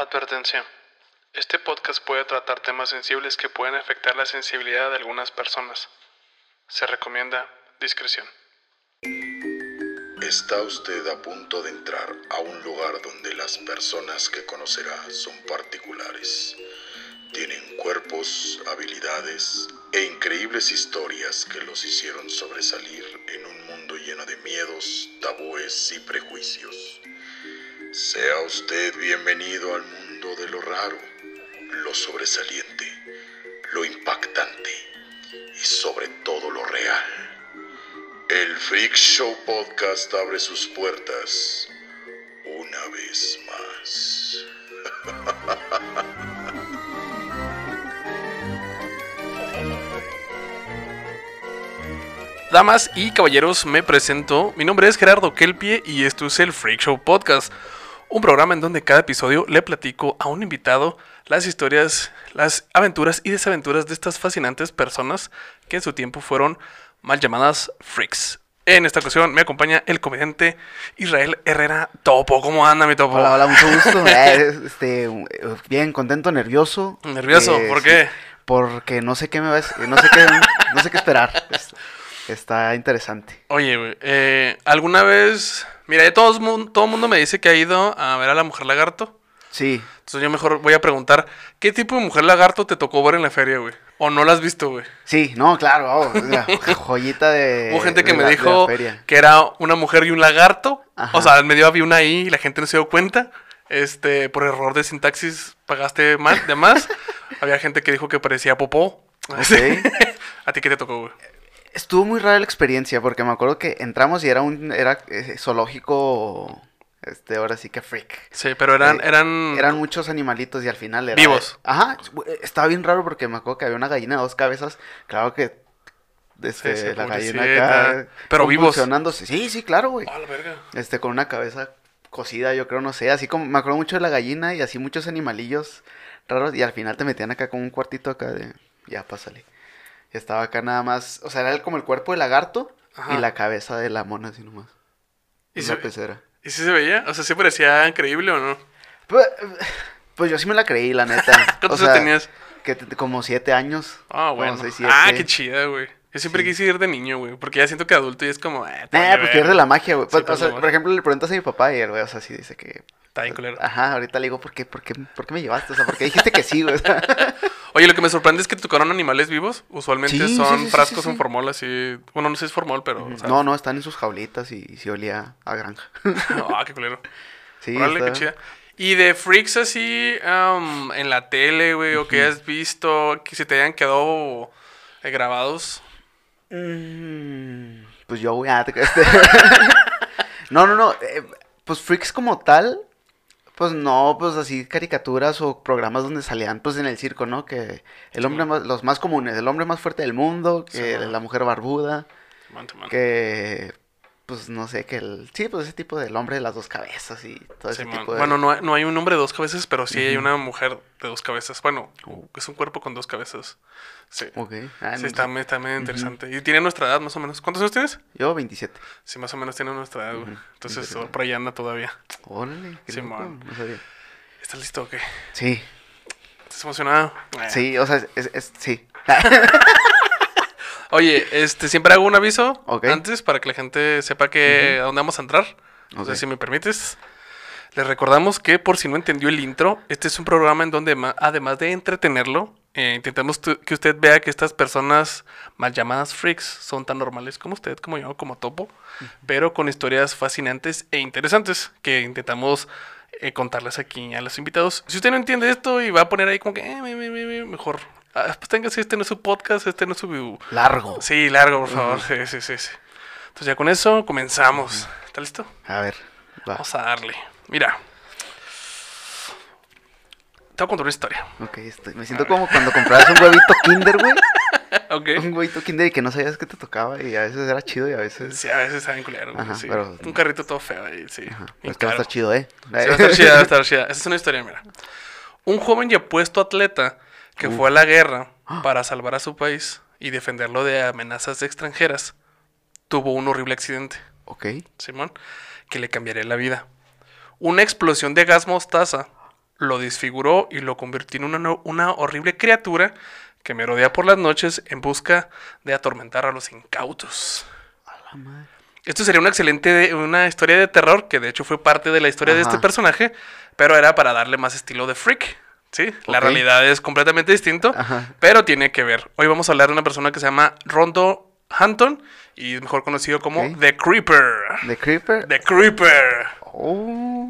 Advertencia. Este podcast puede tratar temas sensibles que pueden afectar la sensibilidad de algunas personas. Se recomienda discreción. Está usted a punto de entrar a un lugar donde las personas que conocerá son particulares. Tienen cuerpos, habilidades e increíbles historias que los hicieron sobresalir en un mundo lleno de miedos, tabúes y prejuicios. Sea usted bienvenido al mundo de lo raro, lo sobresaliente, lo impactante y sobre todo lo real. El Freak Show Podcast abre sus puertas una vez más. Damas y caballeros, me presento. Mi nombre es Gerardo Kelpie y esto es el Freak Show Podcast. Un programa en donde cada episodio le platico a un invitado las historias, las aventuras y desaventuras de estas fascinantes personas que en su tiempo fueron mal llamadas freaks. En esta ocasión me acompaña el comediante Israel Herrera Topo. ¿Cómo anda mi Topo? Hola, hola, mucho gusto. Eh, este, bien, contento, nervioso. ¿Nervioso? Eh, ¿Por sí, qué? porque no sé qué me va a no sé qué, no sé qué esperar. Es- Está interesante. Oye, güey, eh, ¿alguna vez... Mira, ya todo el mundo, todo mundo me dice que ha ido a ver a la mujer lagarto. Sí, Entonces yo mejor voy a preguntar, ¿qué tipo de mujer lagarto te tocó ver en la feria, güey? ¿O no la has visto, güey? sí, no, claro, oh, joyita de. Hubo gente que me la- dijo que era una mujer y un lagarto. Ajá. O sea, en medio había una ahí y la gente no se dio cuenta. Este, por error de sintaxis pagaste más, de más. había gente que dijo que parecía popó. ¿A ti qué te tocó, güey? Estuvo muy rara la experiencia porque me acuerdo que entramos y era un era eh, zoológico. Este, ahora sí que freak. Sí, pero eran, Eh, eran, Eran muchos animalitos y al final era... Vivos. Ajá, estaba bien raro porque me acuerdo que había una gallina de dos cabezas. Claro que... Este, Sí, sí, la gallina acá... Pero vivos. Sí, sí, claro, güey. La verga. Este, con una cabeza cocida, yo creo, no sé. Así como... Me acuerdo mucho de la gallina y así muchos animalillos raros. Y al final te metían acá con un cuartito acá de... Ya, pásale. Estaba acá nada más... O sea, era el- como el cuerpo del lagarto Ajá. y la cabeza de la mona así nomás. ¿Y ¿Y se- pecera. ¿Y si se veía? O sea, ¿sí parecía increíble o no? Pues, pues yo sí me la creí, la neta. ¿Cuántos años tenías? Que te- como siete años. Ah, como bueno. seis, siete. ah, qué chida, güey. Yo siempre Sí. quise ir de niño, güey. Porque ya siento que adulto y es como... Eh, Nah, vale pues pierde la magia, güey. Sí, Pues, o sea, por ejemplo, le preguntas a mi papá y el güey, o sea, sí dice que... Está bien culero. Ajá, ahorita le digo, ¿por qué, por qué, por qué me llevaste? O sea, porque dijiste que sí, güey. O sea, Oye, lo que me sorprende es que tocaron animales vivos. Usualmente Sí, son sí, sí, frascos en formol así. Bueno, no sé si es formol, pero. o sea, no, no, están en sus jaulitas y sí olía a granja. Ah, qué culero. Sí, Órale, qué chida. Y de freaks así en la tele, güey, o que has visto, que se te hayan quedado eh, grabados. Mm, pues yo, güey. ah, no, no, no. eh, pues freaks como tal. Pues no, pues así caricaturas o programas donde salían pues en el circo, ¿no? Que el hombre más, los más comunes, el hombre más fuerte del mundo, que Sí, la mujer barbuda, Man, man. que pues no sé, que el sí, pues ese tipo del hombre de las dos cabezas y todo ese man. tipo de Bueno, no hay, no hay un hombre de dos cabezas, pero sí hay una mujer de dos cabezas. Bueno, es un cuerpo con dos cabezas. Sí. Ok. ah, Sí, no está, está medio interesante. Y tiene nuestra edad, más o menos. ¿Cuántos años tienes? Yo 27. Sí, más o menos tiene nuestra edad, güey. Entonces, por ahí anda todavía. Órale, qué Sí, loco, no sabía. ¿Estás listo o qué? Sí, ¿Estás emocionado? Sí, o sea, es, es- sí. Oye, este, siempre hago un aviso Ok. antes para que la gente sepa que a dónde vamos a entrar. No sé Ok. si me permites. Les recordamos que, por si no entendió el intro, este es un programa en donde, además de entretenerlo, eh, intentamos que usted vea que estas personas mal llamadas freaks son tan normales como usted, como yo, como Topo, pero con historias fascinantes e interesantes que intentamos eh, contarles aquí a los invitados. Si usted no entiende esto y va a poner ahí como que, eh, me- me- me- me- mejor, ah, pues tenga, si este no es su podcast, este no es su Largo. Sí, largo, por favor. Sí, sí, sí, sí. Entonces ya con eso comenzamos. ¿Está listo? A ver, va. Vamos a darle. Mira. Te voy a contar una historia. Ok, estoy- me siento como cuando comprabas un huevito Kinder, güey. ¿Ok? Un huevito Kinder y que no sabías que te tocaba y a veces era chido y a veces... Sí, a veces saben culero. Ajá, sí. pero- Un carrito todo feo ahí, sí. Ajá, pero este va a estar chido, ¿eh? Sí, va a estar chida, va a estar chida. Esa es una historia, mira. Un joven y apuesto atleta que fue a la guerra para salvar a su país y defenderlo de amenazas extranjeras tuvo un horrible accidente. Ok. Simón, que le cambiaría la vida. Una explosión de gas mostaza lo desfiguró y lo convirtió en una, una horrible criatura que merodea por las noches en busca de atormentar a los incautos. A la madre. Esto sería una excelente, una historia de terror, que de hecho fue parte de la historia de este personaje, pero era para darle más estilo de freak. ¿Sí? La realidad es completamente distinto, Ajá. pero tiene que ver. Hoy vamos a hablar de una persona que se llama Rondo Hampton y es mejor conocido como. The Creeper. ¿The Creeper? The Creeper. Oh.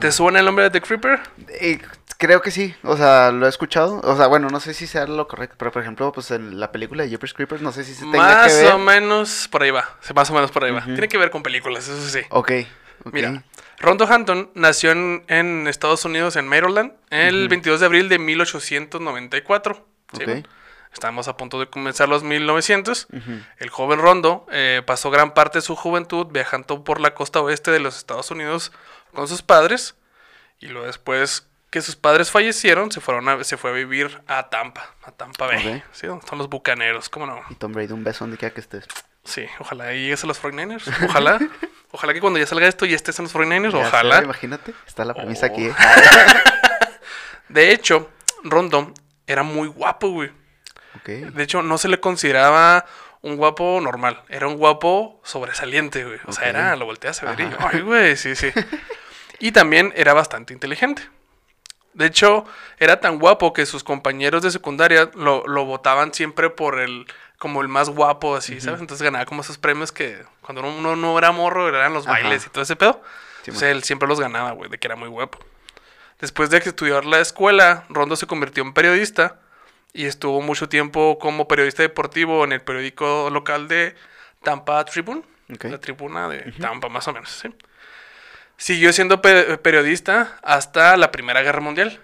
¿Te suena el nombre de The Creeper? Eh, creo que sí, o sea, lo he escuchado. O sea, bueno, no sé si sea lo correcto, pero por ejemplo, pues en la película de Jeepers Creepers, no sé si se tenga Más que ver. o menos por ahí va. Más o menos por ahí va. Tiene que ver con películas, eso sí. Ok, ok. Mira, Rondo Hampton nació en, en Estados Unidos, en Maryland, el Ujú. 22 de abril de 1894. ¿sí? Ok. Estamos a punto de comenzar los 1900. Ujú. El joven Rondo eh, pasó gran parte de su juventud viajando por la costa oeste de los Estados Unidos con sus padres. Y luego después que sus padres fallecieron, se, fueron a- se fue a vivir a Tampa, a Tampa Bay. Están los bucaneros, ¿cómo no? Y Tom Brady, un beso donde quiera que estés. Sí, ojalá y llegues a los 49ers. Ojalá. ojalá que cuando ya salga esto ya estés en los 49ers. Ya sé, Ojalá. imagínate, está la premisa Oh. aquí. ¿eh? De hecho, Rondo era muy guapo, güey. De hecho, no se le consideraba un guapo normal. Era un guapo sobresaliente, güey. O sea, era, lo volteas a ver y yo, ay, güey, sí, sí. Y también era bastante inteligente. De hecho, era tan guapo que sus compañeros de secundaria lo, lo votaban siempre por el, como el más guapo, así, ¿sabes? Entonces ganaba como esos premios que cuando uno no era morro, eran los Ajá. bailes y todo ese pedo. Sí, Entonces él siempre los ganaba, güey, de que era muy guapo. Después de que estudió la escuela, Rondo se convirtió en periodista y estuvo mucho tiempo como periodista deportivo en el periódico local de Tampa Tribune, la tribuna de Tampa más o menos, ¿sí? Siguió siendo pe- periodista hasta la Primera Guerra Mundial,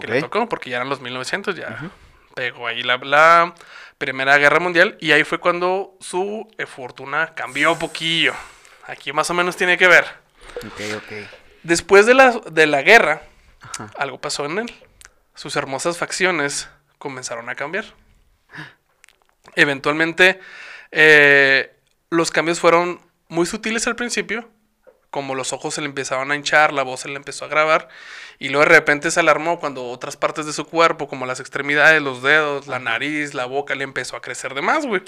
que le tocó, porque ya eran los 1900, ya pegó ahí la, la Primera Guerra Mundial y ahí fue cuando su eh, fortuna cambió un poquillo. Aquí más o menos tiene que ver. Ok, ok. Después de la, de la guerra, Ajá. algo pasó en él. Sus hermosas facciones comenzaron a cambiar. Eventualmente, eh, los cambios fueron muy sutiles al principio, como los ojos se le empezaban a hinchar, la voz se le empezó a grabar, y luego de repente se alarmó cuando otras partes de su cuerpo, como las extremidades, los dedos, la nariz, la boca, le empezó a crecer de más, güey.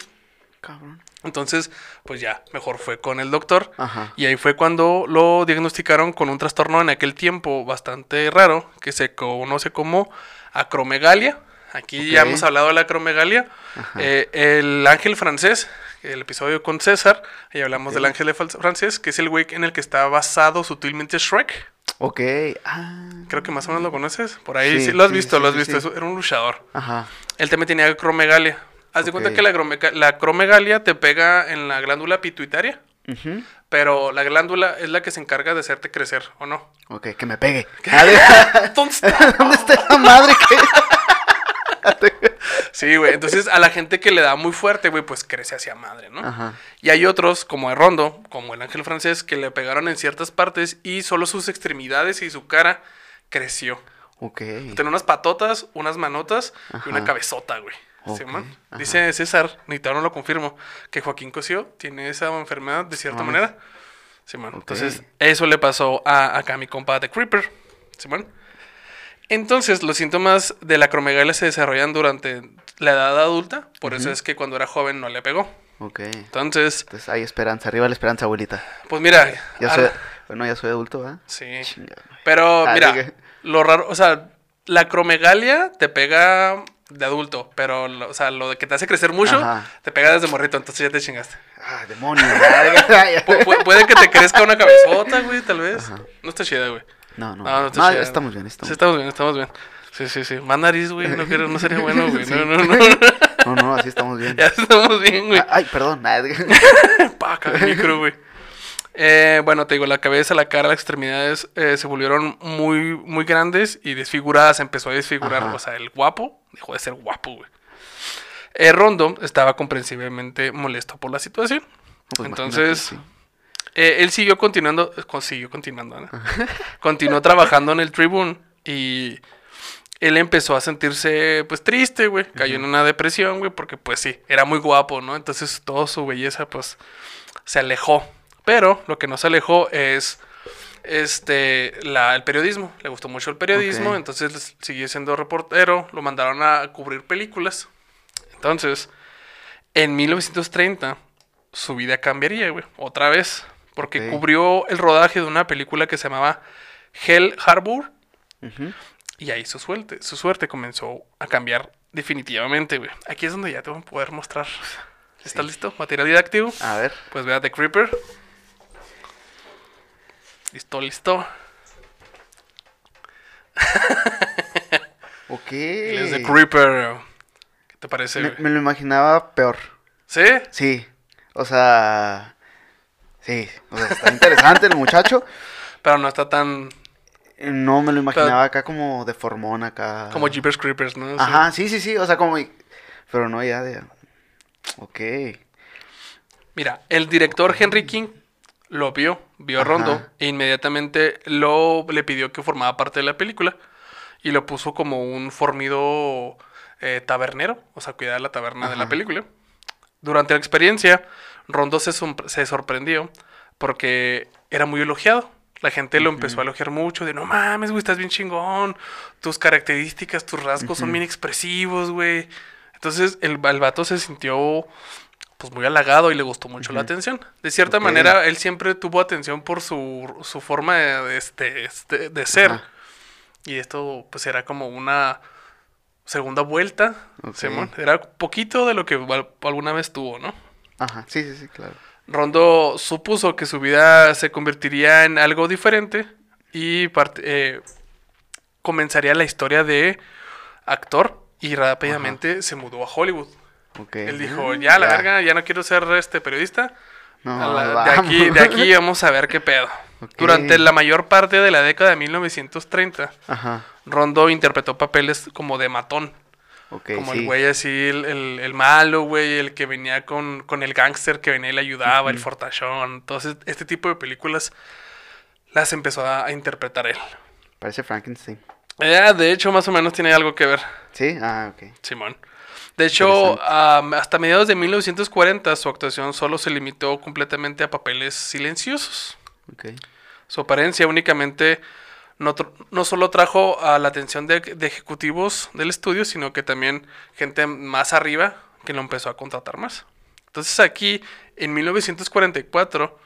Cabrón. Entonces, pues ya, mejor fue con el doctor. Ajá. Y ahí fue cuando lo diagnosticaron con un trastorno en aquel tiempo bastante raro, que se conoce como acromegalia. Aquí ya hemos hablado de la acromegalia. Ajá. Eh, el ángel francés, el episodio con César, ahí hablamos del ángel francés, que es el güey en el que está basado sutilmente Shrek. Ok. Ah. Creo que más o menos lo conoces. Por ahí sí, Sí, lo has sí, visto, sí, lo has visto. Era un luchador. Ajá. Él también tenía acromegalia. Haz de cuenta que la, acromeca- la acromegalia te pega en la glándula pituitaria. Ujú. Pero la glándula es la que se encarga de hacerte crecer, ¿o no? Ok, que me pegue. ¿Dónde está? ¿Dónde está esa madre que.? Sí, güey. Entonces, a la gente que le da muy fuerte, güey, pues crece hacia madre, ¿no? Ajá. Y hay otros, como el Rondo, como el ángel francés, que le pegaron en ciertas partes y solo sus extremidades y su cara creció. Ok. Tiene unas patotas, unas manotas y una cabezota, güey. Ok, Simón. ajá. Dice César, ni todavía no lo confirmo, que Joaquín Cosío tiene esa enfermedad de cierta Ah. manera. Simón. Ok. Entonces, eso le pasó a acá a mi compa de Creeper. Simón. Entonces, los síntomas de la acromegalia se desarrollan durante la edad adulta, por eso es que cuando era joven no le pegó. Ok. Entonces, hay esperanza. Arriba la esperanza, abuelita. pues mira, Ya a- soy. Bueno, ya soy adulto, ¿verdad? sí. Chingada. Pero Ah, mira, lo raro, o sea, la acromegalia te pega de adulto, pero, lo- o sea, lo de que te hace crecer mucho, Ajá. te pega desde morrito, entonces ya te chingaste. Ah, demonio. puede que te crezca una cabezota, güey, tal vez. Ajá. No está chida, güey. No, no. No, estamos bien, estamos Sí, estamos bien, estamos bien. Sí, sí, sí. Más nariz, güey, no, quiero- no sería bueno, güey. No, no, no. No, no, así estamos bien. ya estamos bien, güey. Ah, Ay, perdón. Paca el micro, güey. Eh, bueno, te digo, la cabeza, la cara, las extremidades eh, se volvieron muy, muy grandes y desfiguradas. Empezó a desfigurar. Ajá. O sea, el guapo dejó de ser guapo, güey. Eh, Rondo estaba comprensiblemente molesto por la situación. Pues Entonces, eh, él siguió continuando, eh, siguió continuando, ¿no? Continuó trabajando en el Tribune y él empezó a sentirse, pues, triste, güey. Cayó en una depresión, güey, porque, pues, sí, era muy guapo, ¿no? Entonces, toda su belleza, pues, se alejó. Pero lo que no se alejó es este, la, el periodismo. Le gustó mucho el periodismo, entonces siguió siendo reportero. Lo mandaron a cubrir películas. Entonces, en 1930, su vida cambiaría, güey. Otra vez. Porque cubrió el rodaje de una película que se llamaba Hell Harbor. Y ahí su suerte, su suerte comenzó a cambiar definitivamente, güey. Aquí es donde ya te voy a poder mostrar. ¿Estás listo? Material didáctico. A ver. Pues vea The Creeper. Listo, listo. Ok. Él es The Creeper. ¿Qué te parece, Me, me lo imaginaba peor. ¿Sí? Sí. O sea. Sí. O sea, está interesante el muchacho. Pero no está tan No me lo imaginaba acá como de formón acá. como Jeepers Creepers, ¿no? Sí. Ajá, sí, sí, sí. O sea, como. Pero no ya de. Ok. Mira, el director Henry King lo vio, vio a Ajá. Rondo e inmediatamente lo le pidió que formara parte de la película y lo puso como un fornido eh, tabernero, o sea, cuidar la taberna de la película. Durante la experiencia, Rondo se, se sorprendió porque era muy elogiado. La gente lo empezó a elogiar mucho, de no mames, güey, estás bien chingón, tus características, tus rasgos son bien expresivos, güey. Entonces el, el vato se sintió pues muy halagado y le gustó mucho la atención. De cierta manera, él siempre tuvo atención por su, su forma de, de este, este- de ser. Y esto pues era como una segunda vuelta. Simón. Era poquito de lo que al- alguna vez tuvo, ¿no? Ajá, sí, sí, sí, claro. Rondo supuso que su vida se convertiría en algo diferente y eh, comenzaría la historia de actor y rápidamente se mudó a Hollywood. Ok. Él dijo, Ah, ya la verga, ya no quiero ser este periodista. No, la- de, aquí, de aquí vamos a ver qué pedo. Ok. Durante la mayor parte de la década de 1930, Ajá. Rondo interpretó papeles como de matón. Como sí. el güey así, el, el- el malo, güey, el que venía con, con el gángster que venía y le ayudaba, el fortachón. Entonces, este tipo de películas las empezó a, a interpretar él. Parece Frankenstein. Eh, de hecho, más o menos tiene algo que ver, Sí, ah, ok. Simón. De hecho, hasta mediados de 1940 su actuación solo se limitó completamente a papeles silenciosos. Ok. Su apariencia únicamente no, solo trajo a la atención de, de ejecutivos del estudio, sino que también gente más arriba que lo empezó a contratar más. Entonces aquí, en 1944,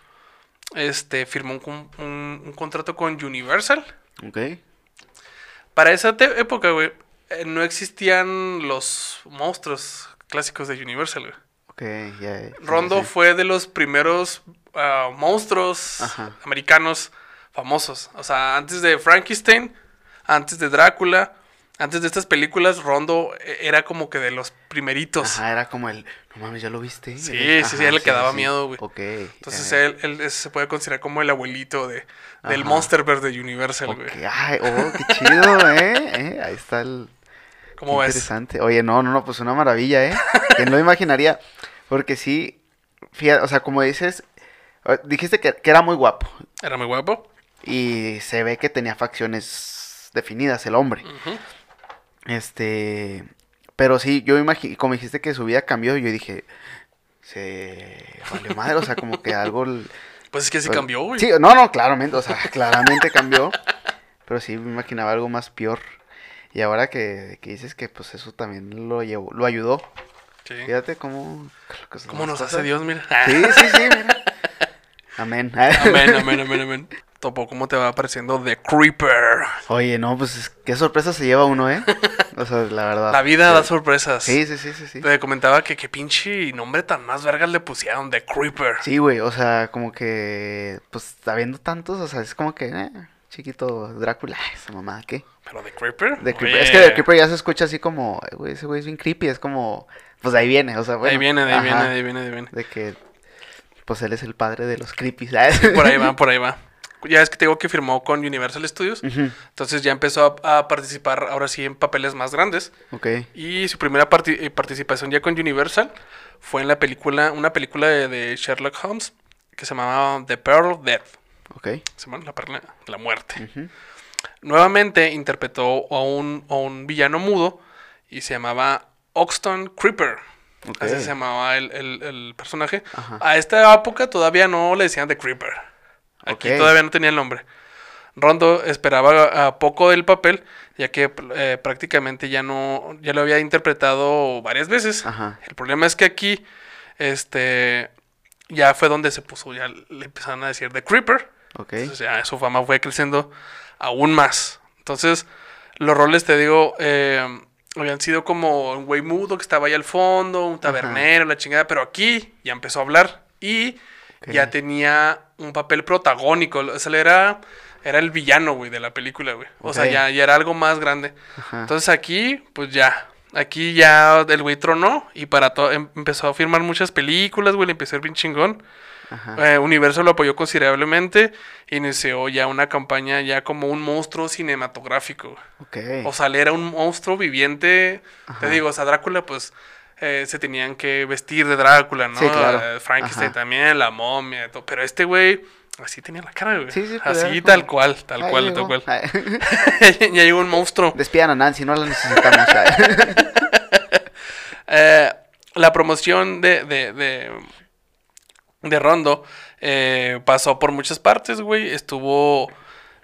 este, firmó un, con- un- un contrato con Universal. Ok. Para esa época, güey, eh, no existían los monstruos clásicos de Universal, güey. Ok, ya. ya, sí, Rondo fue de los primeros ah, monstruos Ajá. americanos famosos. O sea, antes de Frankenstein, antes de Drácula, antes de estas películas, Rondo eh, era como que de los primeritos. Ajá, era como el. No mames, ¿ya lo viste? Sí, Eh, sí, sí, él le quedaba miedo, güey. Ok. Entonces ya. él, él se puede considerar como el abuelito de, del Ajá. Monsterverse de Universal, Ok, güey. Ay, oh, qué chido, ¿eh? ¿eh? Ahí está el. ¿Cómo qué ves? Interesante. Oye, no, no, no, pues una maravilla, ¿eh? ¿Quién lo imaginaría? Porque sí, fíjate, o sea, como dices, eh, dijiste que, que era muy guapo Era muy guapo. Y se ve que tenía facciones definidas el hombre. Este, pero sí, yo imagino, como dijiste que su vida cambió, yo dije, se valió madre, o sea, como que algo... Pues es que sí pues, cambió, güey. Sí, no, no, claramente, o sea, claramente cambió, pero sí me imaginaba algo más peor. Y ahora que, que dices que pues eso también lo llevó, lo ayudó. Sí. Fíjate cómo... cómo ¿Cómo nos hace Dios, mira? Sí, sí, sí, mira. Amén. Amén, amén, amén, amén. Topo, ¿cómo te va apareciendo The Creeper? Oye, no, pues es- qué sorpresa se lleva uno, ¿eh? O sea, la verdad. La vida da sorpresas. Sí, sí, sí, sí, sí. Te comentaba que qué pinche nombre tan más vergas le pusieron, The Creeper. Sí, güey, o sea, como que, pues, habiendo tantos, o sea, es como que, eh, chiquito Drácula, esa mamá, ¿qué? Pero The Creeper. De Creeper. Es que de Creeper ya se escucha así como, "Ay, güey, ese güey es bien creepy, es como, pues ahí viene, o sea, bueno. ahí viene, de ahí viene, de ahí viene, de ahí viene. De que, pues él es el padre de los creepies, ¿sabes? Por ahí va, por ahí va. Ya es que te digo que firmó con Universal Studios. Entonces ya empezó a, a participar ahora sí en papeles más grandes. Ok, Y su primera eh, participación ya con Universal fue en la película, una película de, de Sherlock Holmes que se llamaba The Pearl of Death. ok. Se llama la perla, la muerte. Nuevamente interpretó a un, a un villano mudo y se llamaba Oxton Creeper. Así se llamaba el, el- el personaje. Ajá. A esta época todavía no le decían The Creeper. Aquí todavía no tenía el nombre. Rondo esperaba a poco del papel, ya que eh, prácticamente ya no, ya lo había interpretado varias veces. Ajá. El problema es que aquí, este, ya fue donde se puso, ya le empezaron a decir The Creeper. Ok. Entonces ya su fama fue creciendo aún más. Entonces, los roles, te digo, eh, habían sido como un güey mudo que estaba ahí al fondo, un tabernero, la chingada, pero aquí ya empezó a hablar y ya tenía un papel protagónico. O sea, era, era el villano, güey, de la película, güey. O sea, ya, ya era algo más grande. Ajá. Entonces aquí, pues ya. Aquí ya el güey tronó y para todo em- empezó a firmar muchas películas, güey, le empezó a ir bien chingón. Ajá. Eh, Universo lo apoyó considerablemente. Inició ya una campaña ya como un monstruo cinematográfico. güey. Ok. O sea, él era un monstruo viviente. Ajá. Te digo, o sea, Drácula, pues eh, se tenían que vestir de Drácula, ¿no? Sí, claro. Eh, Frankenstein Ajá. también, la momia, todo. Pero este güey, así tenía la cara, güey. Sí, sí, pues, así tal cual, tal Ahí cual, llegó. tal cual. Ya llegó un monstruo. Despidan a Nancy, no la necesitamos. Eh, la promoción de, de, de, de Rondo eh, pasó por muchas partes, güey. Estuvo.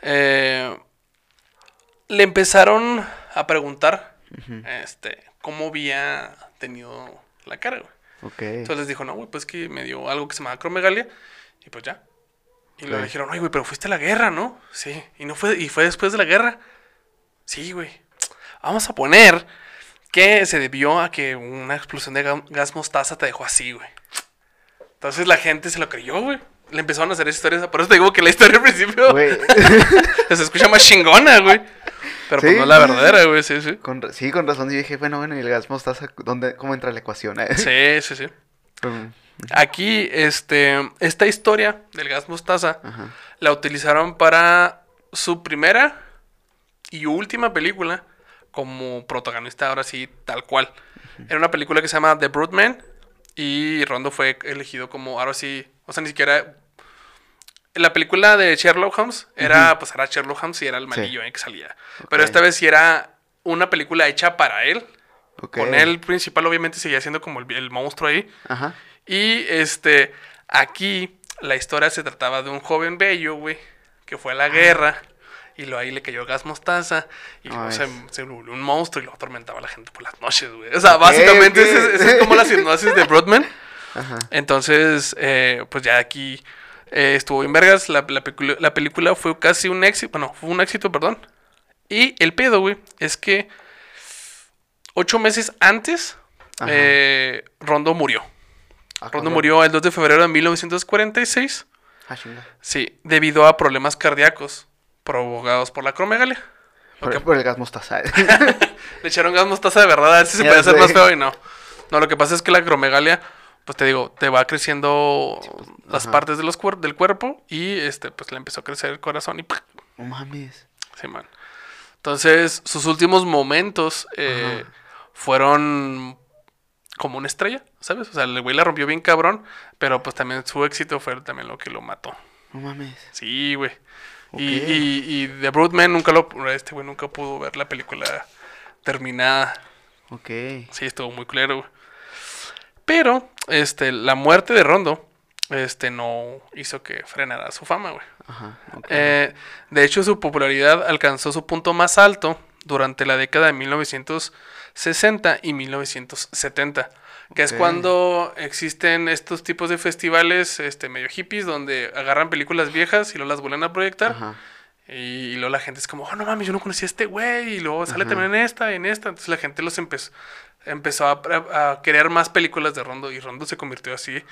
le empezaron a preguntar este, cómo había tenido la cara, güey. Ok. Entonces les dijo, no, güey, pues que me dio algo que se llama acromegalia. Y pues ya. Y le Ok. dijeron, oye, güey, pero fuiste a la guerra, ¿no? Sí. Y no fue, y fue después de la guerra. Sí, güey. Vamos a poner que se debió a que una explosión de ga- gas mostaza te dejó así, güey. Entonces la gente se lo creyó, güey. Le empezaron a hacer historias. Por eso te digo que la historia al principio Güey. se escucha más chingona, güey. Pero pues no la verdadera, güey. Sí, sí. Con sí, con razón. Yo dije, bueno, bueno, ¿y el gas mostaza? ¿Dónde, ¿Cómo entra la ecuación? eh? Sí, sí, sí. Mm, Aquí, este, esta historia del gas mostaza Ajá. la utilizaron para su primera y última película como protagonista, ahora sí, tal cual. Era una película que se llama The Broodman y Rondo fue elegido como, ahora sí, o sea, ni siquiera... La película de Sherlock Holmes era, pues era Sherlock Holmes y era el malillo eh, que salía. Pero esta vez sí era una película hecha para él. Ok. Con él principal obviamente seguía siendo como el, el monstruo ahí. Ajá. Y este, aquí la historia se trataba de un joven bello, güey, que fue a la guerra y lo ahí le cayó gas mostaza y luego se, se volvió un monstruo y lo atormentaba a la gente por las noches, güey. O sea, básicamente ok. esa es, esa es como la hipnosis de Broadman. Ajá. Entonces, eh, pues ya aquí eh, estuvo en vergas. La, la la película fue casi un éxito. Bueno, fue un éxito, perdón. Y el pedo, güey, es que ocho meses antes, Ajá. eh, Rondo murió. Ah, Rondo murió el 2 de febrero de 1946. Ah, chinga. Sí, debido a problemas cardíacos provocados por la cromegalia. Por, por el gas mostaza. Le echaron gas mostaza de verdad, a ver si se puede hacer más feo y no. No, lo que pasa es que la cromegalia, pues te digo, te va creciendo las ajá. partes de los cuer- del cuerpo y este, pues le empezó a crecer el corazón y no mames. Sí, man. Entonces, sus últimos momentos eh, fueron como una estrella, ¿sabes? O sea, el güey la rompió bien cabrón, pero pues también su éxito fue también lo que lo mató. No mames. Sí, güey. Y, y, y The Broodman nunca lo... Este güey nunca pudo ver la película terminada. Ok. Sí, estuvo muy claro, güey. Pero, este, la muerte de Rondo, este, no hizo que frenara su fama, güey. Ajá. Eh, de hecho, su popularidad alcanzó su punto más alto durante la década de 1960 y 1970, que es cuando existen estos tipos de festivales este, medio hippies donde agarran películas viejas y luego las vuelven a proyectar. Ajá. Y, y luego la gente es como, oh, no mames, yo no conocía a este güey. Y luego sale Ajá. también en esta, en esta. Entonces la gente los empezó, empezó a, a- crear más películas de Rondo. Y Rondo se convirtió así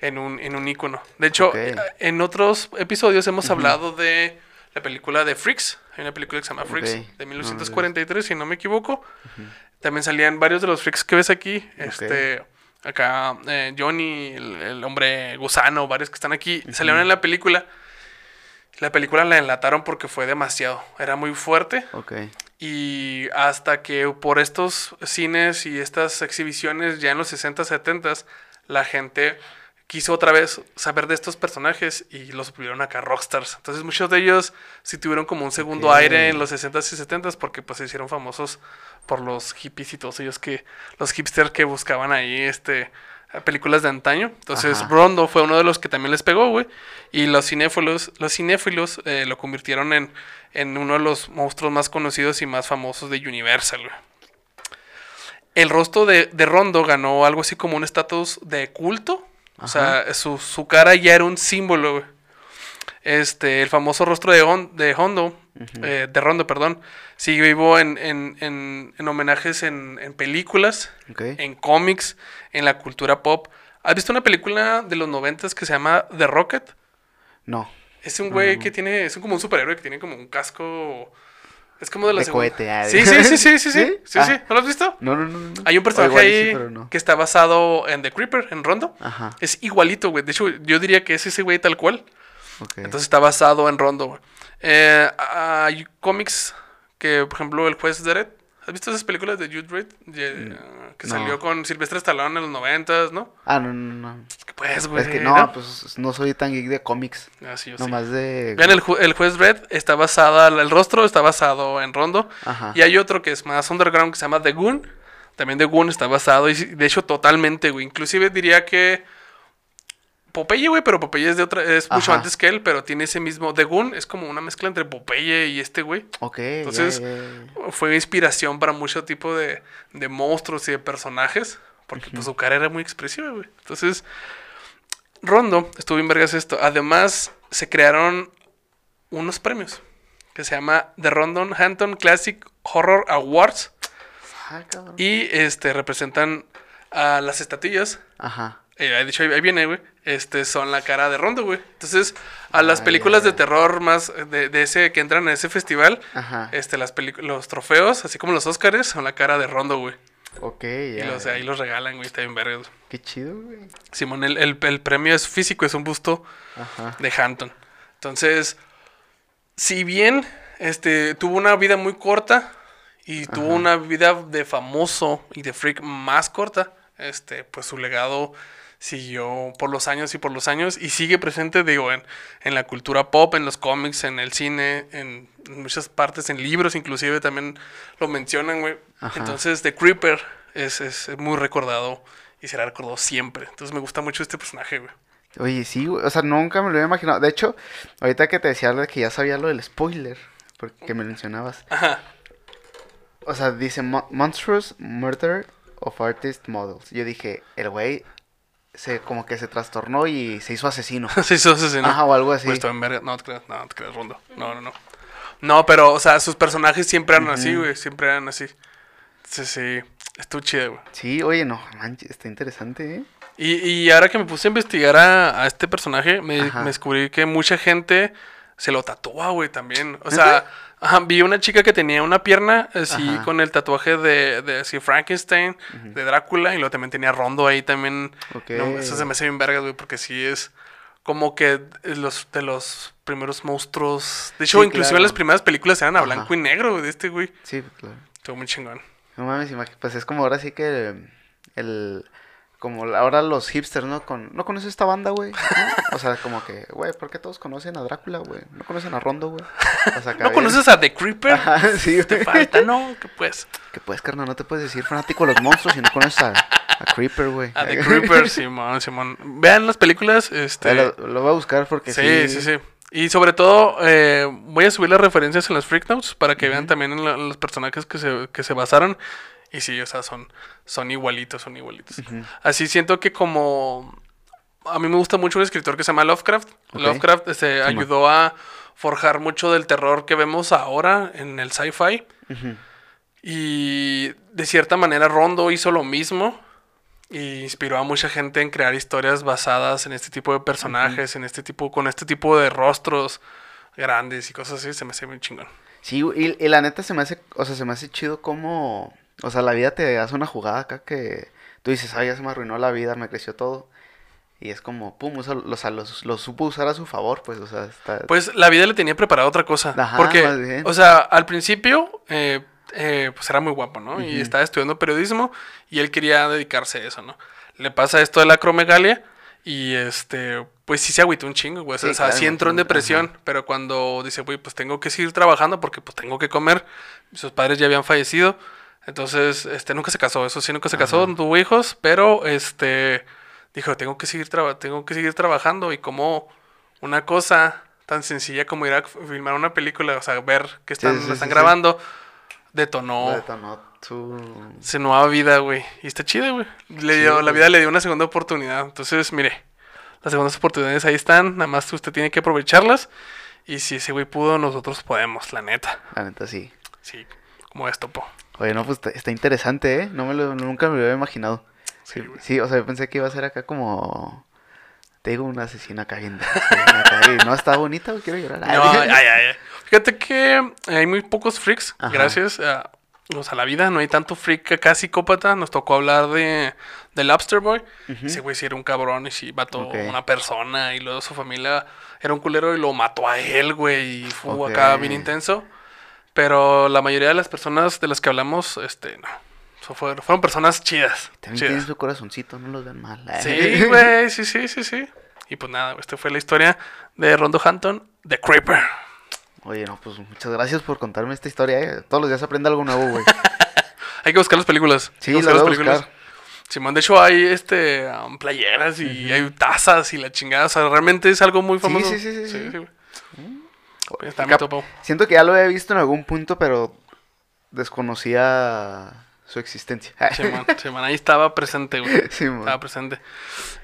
en un, en un ícono. De hecho, eh, en otros episodios hemos hablado de la película de Freaks. Hay una película que se llama Freaks de No, no, 1943, si no me equivoco. También salían varios de los Freaks que ves aquí. Este. Acá, eh, Johnny, el, el hombre gusano, varios que están aquí, salieron en la película. La película la enlataron porque fue demasiado. Era muy fuerte. Ok. Y hasta que por estos cines y estas exhibiciones ya en los 60, 70, la gente quiso otra vez saber de estos personajes y los volvieron acá rockstars. Entonces muchos de ellos sí tuvieron como un segundo aire en los 60 y 70 porque pues se hicieron famosos por los hippies y todos ellos que, los hipsters que buscaban ahí este películas de antaño. Entonces, Ajá. Rondo fue uno de los que también les pegó, güey. Y los cinéfilos, los cinéfilos eh, lo convirtieron en, en uno de los monstruos más conocidos y más famosos de Universal, güey. El rostro de, de Rondo ganó algo así como un estatus de culto. O sea, su, su cara ya era un símbolo, güey. Este, el famoso rostro de, Hon- de Hondo, eh, de Rondo, perdón, sigue vivo en, en, en, en homenajes en, en películas, en cómics, en la cultura pop. ¿Has visto una película de los noventas que se llama The Rocket? No. Es un güey que tiene, es como un superhéroe que tiene como un casco, es como de la De segunda- cohete, ah, Sí, sí, sí, sí, sí, sí, ¿Sí? sí, Ah. sí. ¿No lo has visto? No, no, no. no. Hay un personaje igual ahí sí, no. que está basado en The Creeper, en Rondo. Ajá. Es igualito, güey. De hecho, yo diría que es ese güey tal cual. Ok. Entonces está basado en Rondo, güey. Eh, hay cómics que, por ejemplo, El Juez Dredd. ¿Has visto esas películas de Jude Dredd? Ye- que Mm, no. salió con Silvestre Stallone en los noventas, ¿no? Ah, no, no, no. Que Pues, güey. Es que no, pues no soy tan geek de cómics. Ah, sí, yo sí. Nomás de. Vean, el, ju- el Juez Dredd está basada, el rostro está basado en Rondo. Ajá. Y hay otro que es más underground que se llama The Goon. También The Goon está basado, y de hecho, totalmente, güey. Inclusive diría que Popeye, güey, pero Popeye es de otra, es mucho antes que él, pero tiene ese mismo. The Goon es como una mezcla entre Popeye y este güey. Ok. Entonces, fue inspiración para mucho tipo de, de monstruos y de personajes. Porque pues su cara era muy expresiva, güey. Entonces, Rondo, estuvo en vergas esto. Además, se crearon unos premios que se llama The Rondon Hampton Classic Horror Awards. Ah. Y este representan a las estatuillas. Ajá. Eh, de hecho, ahí ahí viene, güey. Este son la cara de Rondo, güey. Entonces, a las Ah, películas ya, de terror más de, de ese que entran a ese festival, Ajá. este, las los trofeos, así como los Oscars, son la cara de Rondo, güey. Ok, Y ya. los, ahí los regalan, güey. Está bien vergas. Qué chido, güey. Simón, el, el- el premio es físico, es un busto Ajá. de Hampton. Entonces, si bien este, tuvo una vida muy corta y tuvo una vida de famoso y de freak más corta, este, pues su legado siguió por los años y por los años y sigue presente, digo, en, en la cultura pop, en los cómics, en el cine, en, en muchas partes, en libros inclusive también lo mencionan, güey. Entonces, The Creeper es, es muy recordado y será recordado siempre. Entonces, me gusta mucho este personaje, güey. Oye, sí, güey. O sea, nunca me lo había imaginado. De hecho, ahorita que te decía que ya sabía lo del spoiler, porque me mencionabas. Ajá. O sea, dice Mo- Monstrous Murder of Artist Models. Yo dije, el güey se como que se trastornó y se hizo asesino. Sí, eso sí, ¿no? Ajá, o algo así. Pues en verga. No te creas, no te creas, Rondo. No, no, no. No, pero, o sea, sus personajes siempre eran así, güey. Siempre eran así. Sí, sí. Estuvo chido, güey. Sí, oye, no, manches, está interesante, ¿eh? Y, y ahora que me puse a investigar a, a este personaje, me descubrí que mucha gente se lo tatúa, güey, también. O sea, ajá, vi una chica que tenía una pierna así Ajá. con el tatuaje de, de así, Frankenstein, de Drácula, y luego también tenía Rondo ahí también. No, eso se me hace bien vergas, güey, porque sí es como que los, de los primeros monstruos. De hecho, Sí, inclusive claro. las primeras películas eran a Ajá. blanco y negro, güey, de este güey. Sí, claro. Estuvo muy chingón. No mames, pues es como ahora sí que el, el- como ahora los hipsters, ¿no? Con, ¿No conoces esta banda, güey? ¿No? O sea, como que, güey, ¿por qué todos conocen a Drácula, güey? ¿No conocen a Rondo, güey? O sea, acá ¿No conoces a The Creeper? Ajá, sí, Te güey. falta, ¿no? Que pues. Que pues, carnal, no te puedes decir fanático de los monstruos si no conoces a, a Creeper, güey. A The Creeper, Simón, Simón. Vean las películas, este... Lo, lo voy a buscar porque Sí, sí. sí, sí. Y sobre todo, eh, voy a subir las referencias en las Freak Notes para que vean también en la- en los personajes que se, que se basaron. Y sí, o sea, son, son igualitos, son igualitos. Así siento que como... A mí me gusta mucho un escritor que se llama Lovecraft. Lovecraft este, ayudó a forjar mucho del terror que vemos ahora en el sci-fi. Y de cierta manera Rondo hizo lo mismo y inspiró a mucha gente en crear historias basadas en este tipo de personajes, en este tipo, con este tipo de rostros grandes y cosas así, se me hace muy chingón. Sí, y, y la neta se me hace, o sea, se me hace chido como, o sea, la vida te hace una jugada acá que tú dices, ay, ya se me arruinó la vida, me creció todo. Y es como, pum, o sea, los, los supo usar a su favor, pues, o sea, está... Pues la vida le tenía preparada otra cosa. Ajá, porque, más bien. o sea, al principio, eh, eh, pues era muy guapo, ¿no? Y estaba estudiando periodismo y él quería dedicarse a eso, ¿no? Le pasa esto de la acromegalia y este, pues sí se agüitó un chingo, güey. Sí, o sea, claro, sí entró en depresión, pero cuando dice, güey, pues tengo que seguir trabajando porque pues tengo que comer. Sus padres ya habían fallecido. Entonces, este, nunca se casó, eso sí, nunca se casó, no tuvo hijos, pero este, dijo, tengo que seguir, tengo que seguir trabajando y como una cosa tan sencilla como ir a filmar una película, o sea, ver que están, sí, la están sí, grabando, detonó Detonó su... su nueva vida, güey. Y está chido, güey. Le dio, la vida le dio una segunda oportunidad. Entonces, mire, las segundas oportunidades ahí están, nada más usted tiene que aprovecharlas. Y si ese güey pudo, nosotros podemos, la neta. La neta, sí. Sí, como esto, po. Oye, no, pues está, interesante, ¿eh? No me lo, nunca me lo había imaginado. Sí, güey. Sí, o sea, yo pensé que iba a ser acá como... Te digo, una asesina y no, está bonita, quiero llorar. No, ay, ay, ay. Fíjate que hay muy pocos freaks, Ajá. gracias a, o sea, la vida. No hay tanto freak acá psicópata. Nos tocó hablar de del Lobster Boy. Ujú. Ese güey sí era un cabrón y sí mató Ok. a una persona. Y luego su familia era un culero y lo mató a él, güey. Y fue acá bien intenso. Pero la mayoría de las personas de las que hablamos, este, no. So, fueron, fueron personas chidas. También chidas. tienen su corazoncito, no los ven mal. Sí, güey, sí, sí, sí, sí. Y pues nada, esta fue la historia de Rondo Hampton, The Creeper. Oye, no, pues muchas gracias por contarme esta historia, ¿eh? Todos los días aprende algo nuevo, güey. Hay que buscar las películas. Sí, Hay que las voy a buscar. Simón, de hecho hay este um, playeras y hay tazas y la chingada. O sea, realmente es algo muy famoso. sí, sí, sí, sí. güey. Está Cap- muy topo. Siento que ya lo había visto en algún punto, pero desconocía su existencia. Simón, ahí estaba presente, güey. Sí. Estaba presente.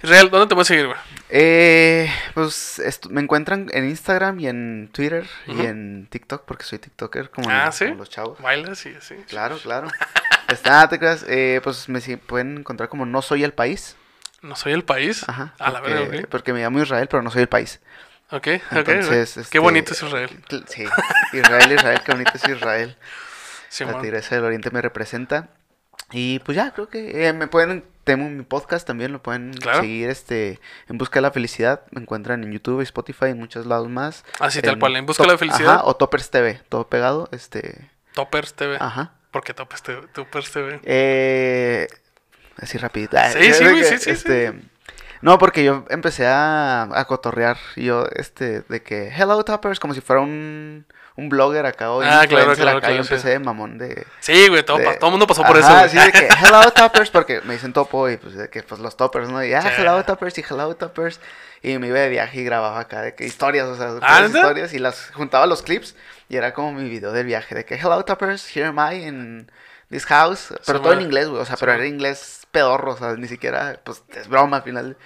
Israel, ¿dónde te puedes seguir, güey? Eh, pues me encuentran en Instagram y en Twitter y en TikTok, porque soy TikToker como, Ah, los- ¿sí? como los chavos. Bailas y así. Claro, claro. Está, te creas, eh, pues me pueden encontrar como No Soy el País. No soy el país. Ajá. A la porque, verga, ok. porque me llamo Israel, pero no soy el país. Ok, ok. Entonces, este, Qué bonito es Israel. cl- Sí, Israel, Israel, qué bonito es Israel. La. Tigresa del Oriente me representa. Y pues ya, creo que eh, me pueden, tengo mi podcast también, lo pueden Claro. seguir este en Busca de la Felicidad. Me encuentran en YouTube, Spotify, en muchos lados más. Así tal cual, en Busca de la Felicidad. Ajá, o Toppers TV, todo pegado. Este, Toppers TV. ajá. ¿Por qué Toppers TV? Toppers TV. Eh, así rapidito. Ah, Sí, sí, sí, sí, este, No, porque yo empecé a, a cotorrear. y Yo, este, de que, hello Toppers, como si fuera un, un blogger acá o Ah, claro, claro, acá. claro, yo sí. empecé de mamón de... Sí, güey, todo, de- pa- todo el mundo pasó por Ajá, eso, sí, güey. de que, hello Toppers, porque me dicen topo y pues de que, pues los Toppers, ¿no? Y, ah, hello Toppers y hello Toppers. Y me iba de viaje y grababa acá de que historias, o sea, Ah, historias y las juntaba los clips y era como mi video del viaje de que, hello Toppers, here am I in this house. Pero Sí, todo en inglés, güey, o sea, Sí, pero man. era inglés pedorro, o sea, ni siquiera, pues es broma al final.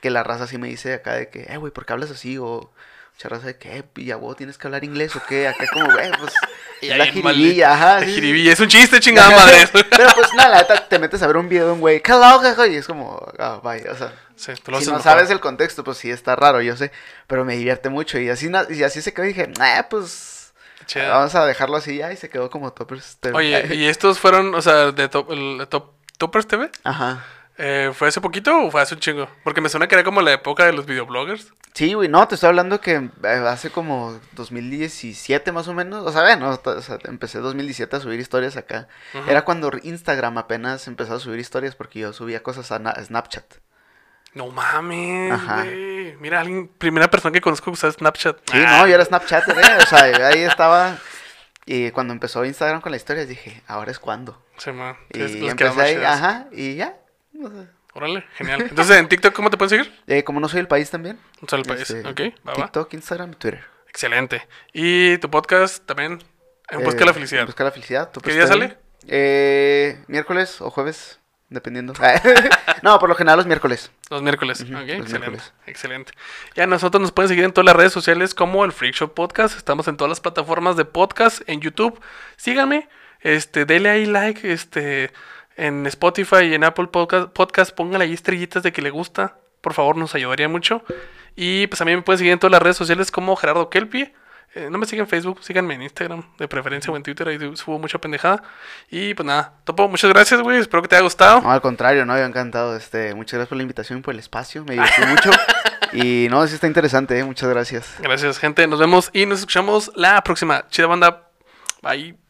Que la raza así me dice acá de que, eh, güey, ¿por qué hablas así? O mucha raza de que, eh, ya, güey, tienes que hablar inglés o qué. Acá como, güey, pues. Y la jiribilla, ajá. La sí, sí. Es un chiste, chingada madre. Pero pues nada, la neta, te metes a ver un video de un güey, hello, jaja", y es como, ah, bye, o sea. Sí, tú lo Si no mejor. sabes el contexto, pues sí está raro, yo sé. Pero me divierte mucho. Y así, y así se quedó y dije, ah, pues. Chido. Vamos a dejarlo así ya. Y se quedó como Toppers TV. Oye, ¿y estos fueron, o sea, de top, el, top, Toppers TV? Ajá. Eh, ¿Fue hace poquito o fue hace un chingo? Porque me suena que era como la época de los videobloggers. Sí, güey, no, te estoy hablando que eh, hace como 2017 más o menos. O sea, bueno, o sea, empecé 2017 a subir historias acá. Era cuando Instagram apenas empezó a subir historias porque yo subía cosas a na- Snapchat. No mames, güey. Mira, alguien, primera persona que conozco que usa Snapchat. Sí, Ah, no, yo era Snapchat, ¿eh? O sea, ahí estaba. Y cuando empezó Instagram con las historias dije, ahora es cuando. Sí, man. Y empecé ahí, ajá, y ya. o sea, Órale, genial. Entonces, ¿en TikTok cómo te pueden seguir? eh, como no soy el país también. Un solo país. este, ok, va, va. TikTok, Instagram y Twitter. Excelente. ¿Y tu podcast también? En Busca Eh, la Felicidad. En Busca la felicidad. ¿tú ¿Qué día sale? Eh, miércoles o jueves, dependiendo. no, por lo general los miércoles. Los miércoles. Ok, excelente. miércoles. Excelente. Ya nosotros nos pueden seguir en todas las redes sociales como el Freak Show Podcast. Estamos en todas las plataformas de podcast, en YouTube. Síganme, este, denle ahí like, este, en Spotify y en Apple Podcast, podcast póngale ahí estrellitas de que le gusta. Por favor, nos ayudaría mucho. Y pues también me pueden seguir en todas las redes sociales como Gerardo Kelpie. Eh, no me siguen en Facebook, síganme en Instagram, de preferencia o en Twitter, ahí subo mucha pendejada. Y pues nada, Topo, muchas gracias, güey. Espero que te haya gustado. No, al contrario, no, yo encantado. Este, muchas gracias por la invitación y por el espacio. Me divertí mucho. Y no, sí está interesante, eh, muchas gracias. Gracias, gente. Nos vemos y nos escuchamos la próxima. Chida banda. Bye.